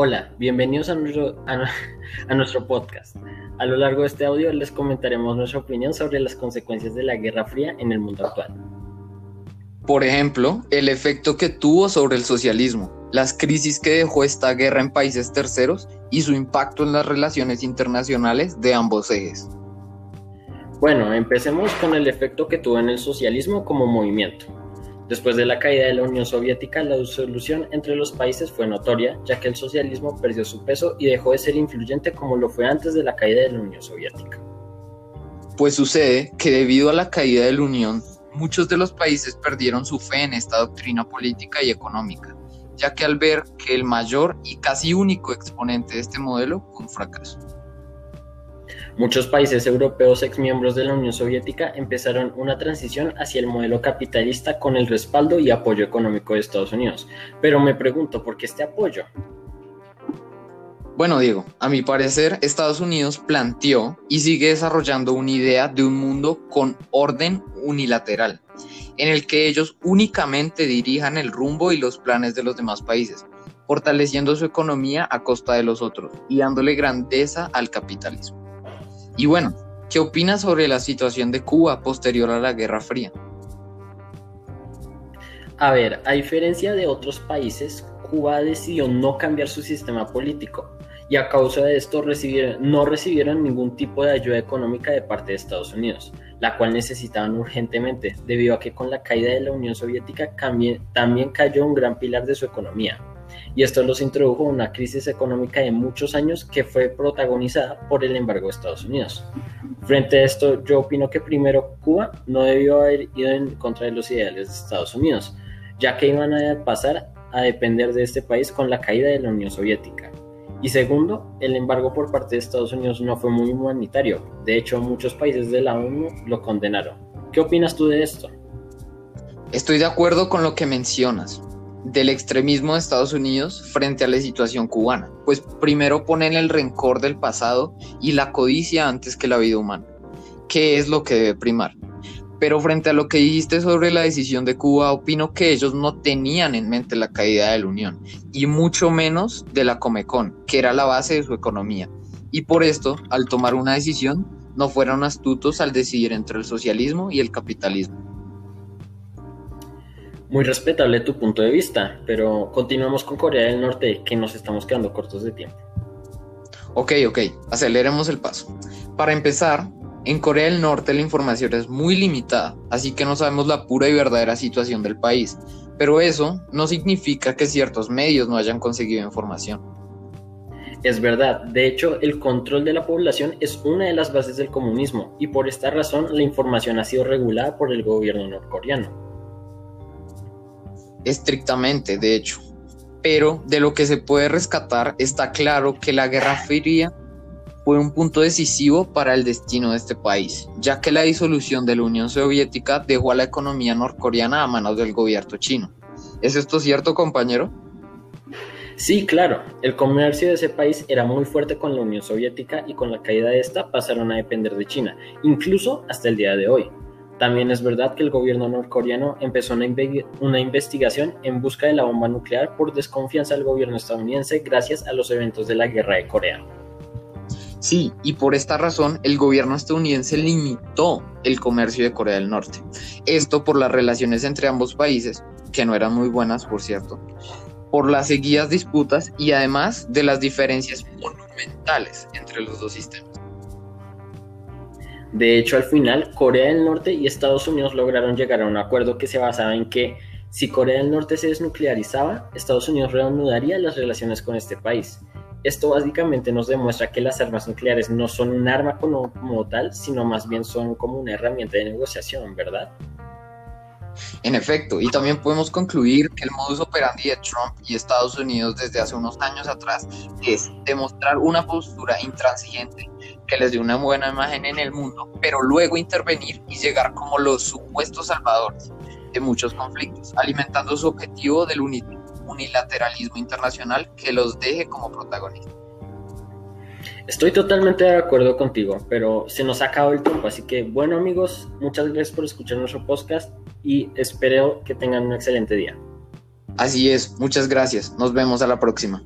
Hola, bienvenidos a nuestro, a, nuestro podcast. A lo largo de este audio les comentaremos nuestra opinión sobre las consecuencias de la Guerra Fría en el mundo actual. Por ejemplo, el efecto que tuvo sobre el socialismo, las crisis que dejó esta guerra en países terceros y su impacto en las relaciones internacionales de ambos ejes. Bueno, empecemos con el efecto que tuvo en el socialismo como movimiento. Después de la caída de la Unión Soviética, la solución entre los países fue notoria, ya que el socialismo perdió su peso y dejó de ser influyente como lo fue antes de la caída de la Unión Soviética. Pues sucede que debido a la caída de la Unión, muchos de los países perdieron su fe en esta doctrina política y económica, ya que al ver que el mayor y casi único exponente de este modelo fue un fracaso. Muchos países europeos exmiembros de la Unión Soviética empezaron una transición hacia el modelo capitalista con el respaldo y apoyo económico de Estados Unidos. Pero me pregunto, ¿por qué este apoyo? Bueno, Diego, a mi parecer, Estados Unidos planteó y sigue desarrollando una idea de un mundo con orden unilateral, en el que ellos únicamente dirijan el rumbo y los planes de los demás países, fortaleciendo su economía a costa de los otros y dándole grandeza al capitalismo. Y bueno, ¿qué opinas sobre la situación de Cuba posterior a la Guerra Fría? A ver, a diferencia de otros países, Cuba decidió no cambiar su sistema político y a causa de esto no recibieron ningún tipo de ayuda económica de parte de Estados Unidos, la cual necesitaban urgentemente debido a que con la caída de la Unión Soviética también cayó un gran pilar de su economía y esto los introdujo en una crisis económica de muchos años que fue protagonizada por el embargo de Estados Unidos. Frente a esto, yo opino que primero Cuba no debió haber ido en contra de los ideales de Estados Unidos, ya que iban a pasar a depender de este país con la caída de la Unión Soviética. Y segundo, el embargo por parte de Estados Unidos no fue muy humanitario. De hecho, muchos países de la ONU lo condenaron. ¿Qué opinas tú de esto? Estoy de acuerdo con lo que mencionas del extremismo de Estados Unidos frente a la situación cubana, pues primero ponen el rencor del pasado y la codicia antes que la vida humana, que es lo que debe primar. Pero frente a lo que dijiste sobre la decisión de Cuba, opino que ellos no tenían en mente la caída de la Unión, y mucho menos de la Comecon, que era la base de su economía. Y por esto, al tomar una decisión, no fueron astutos al decidir entre el socialismo y el capitalismo. Muy respetable tu punto de vista, pero continuamos con Corea del Norte, que nos estamos quedando cortos de tiempo. Ok, ok, aceleremos el paso. Para empezar, en Corea del Norte la información es muy limitada, así que no sabemos la pura y verdadera situación del país, pero eso no significa que ciertos medios no hayan conseguido información. Es verdad, de hecho el control de la población es una de las bases del comunismo y por esta razón la información ha sido regulada por el gobierno norcoreano estrictamente, de hecho. Pero de lo que se puede rescatar está claro que la Guerra Fría fue un punto decisivo para el destino de este país, ya que la disolución de la Unión Soviética dejó a la economía norcoreana a manos del gobierno chino. ¿Es esto cierto, compañero? Sí, claro. El comercio de ese país era muy fuerte con la Unión Soviética y con la caída de esta pasaron a depender de China, incluso hasta el día de hoy. También es verdad que el gobierno norcoreano empezó una, investigación en busca de la bomba nuclear por desconfianza del gobierno estadounidense gracias a los eventos de la guerra de Corea. Sí, y por esta razón el gobierno estadounidense limitó el comercio de Corea del Norte. Esto por las relaciones entre ambos países, que no eran muy buenas, por cierto, por las seguidas disputas y además de las diferencias monumentales entre los dos sistemas. De hecho, al final, Corea del Norte y Estados Unidos lograron llegar a un acuerdo que se basaba en que si Corea del Norte se desnuclearizaba, Estados Unidos reanudaría las relaciones con este país. Esto básicamente nos demuestra que las armas nucleares no son un arma como, tal, sino más bien son como una herramienta de negociación, ¿verdad? En efecto, y también podemos concluir que el modus operandi de Trump y Estados Unidos desde hace unos años atrás es demostrar una postura intransigente que les dé una buena imagen en el mundo, pero luego intervenir y llegar como los supuestos salvadores de muchos conflictos, alimentando su objetivo del unilateralismo internacional que los deje como protagonistas. Estoy totalmente de acuerdo contigo, pero se nos ha acabado el tiempo, así que bueno amigos, muchas gracias por escuchar nuestro podcast y espero que tengan un excelente día. Así es, muchas gracias, nos vemos a la próxima.